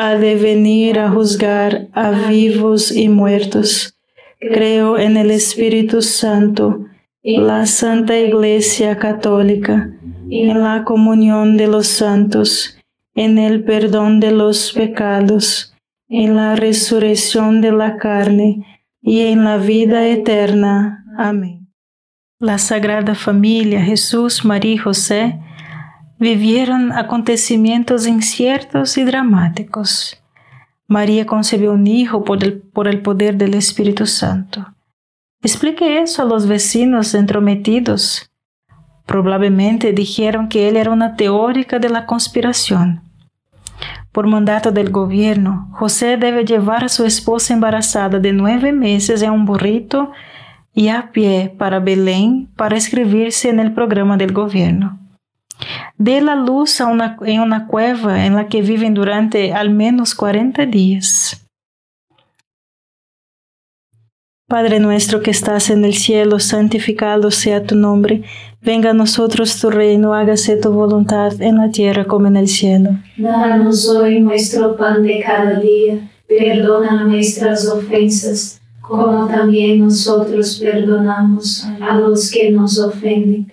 ha de venir a juzgar a vivos y muertos. Creo en el Espíritu Santo, la Santa Iglesia Católica, en la comunión de los santos, en el perdón de los pecados, en la resurrección de la carne y en la vida eterna. Amén. La Sagrada Familia, Jesús, María José, vivieron acontecimientos inciertos y dramáticos. María concebió un hijo por el, por el poder del Espíritu Santo. Explique eso a los vecinos entrometidos. Probablemente dijeron que él era una teórica de la conspiración. Por mandato del gobierno, José debe llevar a su esposa embarazada de nueve meses en un burrito y a pie para Belén para inscribirse en el programa del gobierno. Dê la luz una, cueva en la que viven durante al menos 40 días. Padre nuestro que estás en el cielo, santificado sea tu nombre. Venga a nosotros tu reino, hágase tu voluntad en la tierra como en el cielo. Danos hoy nuestro pan de cada día. Perdona nuestras ofensas, como también nosotros perdonamos a los que nos ofenden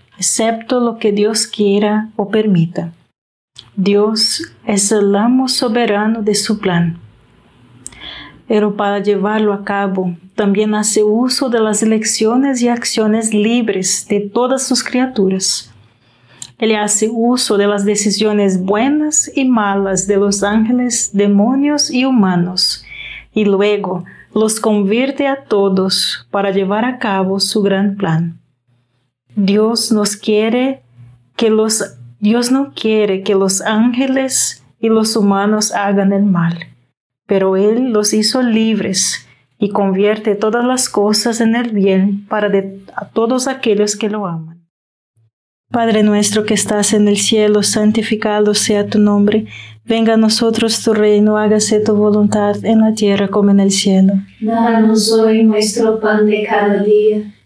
excepto lo que Dios quiera o permita. Dios es el amo soberano de su plan. Pero para llevarlo a cabo, también hace uso de las elecciones y acciones libres de todas sus criaturas. Él hace uso de las decisiones buenas y malas de los ángeles, demonios y humanos, y luego los convierte a todos para llevar a cabo su gran plan. Dios nos quiere que los Dios no quiere que los ángeles y los humanos hagan el mal, pero Él los hizo libres y convierte todas las cosas en el bien para todos aquellos que lo aman. Padre nuestro que estás en el cielo, santificado sea tu nombre, venga a nosotros tu reino, hágase tu voluntad en la tierra como en el cielo. Danos hoy nuestro pan de cada día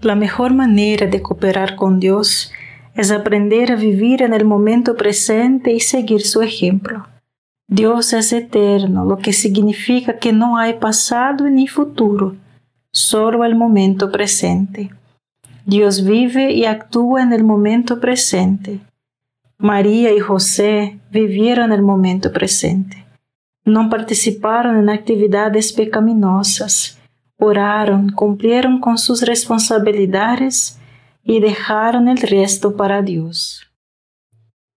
La mejor manera de cooperar con Dios es aprender a vivir en el momento presente y seguir su ejemplo. Dios es eterno, lo que significa que no hay pasado ni futuro, solo el momento presente. Dios vive y actúa en el momento presente. María y José vivieron el momento presente. No participaron en actividades pecaminosas. Oraron, cumplieron con sus responsabilidades y dejaron el resto para Dios.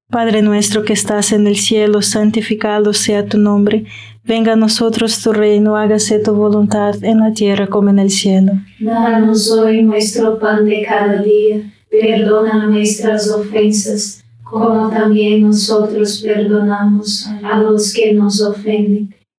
Padre nuestro que estás en el cielo, santificado sea tu nombre. Venga a nosotros tu reino, hágase tu voluntad en la tierra como en el cielo. Danos hoy nuestro pan de cada día. Perdona nuestras ofensas como también nosotros perdonamos a los que nos ofenden,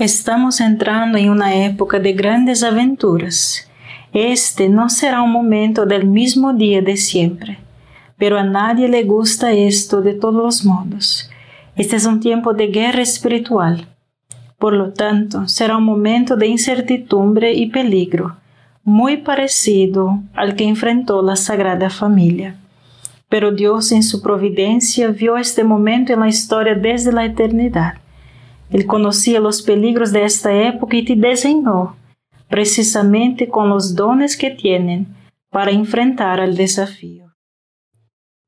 Estamos entrando en una época de grandes aventuras. Este no será un momento del mismo día de siempre, pero a nadie le gusta esto de todos los modos. Este es un tiempo de guerra espiritual. Por lo tanto, será un momento de incertidumbre y peligro, muy parecido al que enfrentó la Sagrada Familia. Pero Dios en su providencia vio este momento en la historia desde la eternidad Ele conhecia os peligros desta época e te desenhou, precisamente com os dones que tienen para enfrentar el desafío.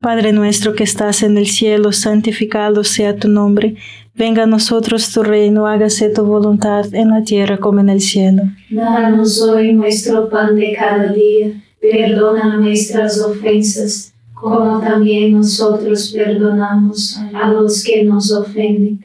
Padre nuestro que estás en el cielo, santificado sea tu nombre. Venga a nosotros tu reino, hágase tu voluntad en la tierra como en el cielo. Danos hoy nuestro pan de cada día. Perdona nuestras ofensas, como también nosotros perdonamos a los que nos ofenden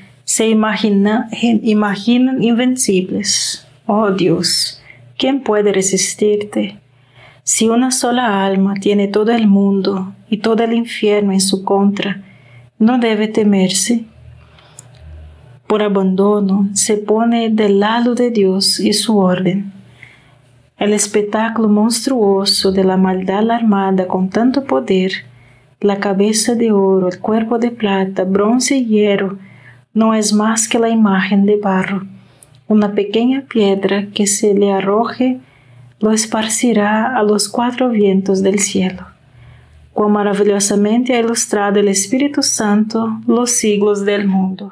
se imagina, imaginan invencibles. Oh Dios, ¿quién puede resistirte? Si una sola alma tiene todo el mundo y todo el infierno en su contra, no debe temerse. Por abandono se pone del lado de Dios y su orden. El espectáculo monstruoso de la maldad armada con tanto poder, la cabeza de oro, el cuerpo de plata, bronce y hierro, no es más que la imagen de barro. Una pequeña piedra que se le arroje lo esparcirá a los cuatro vientos del cielo. Cuán maravillosamente ha ilustrado el Espíritu Santo los siglos del mundo.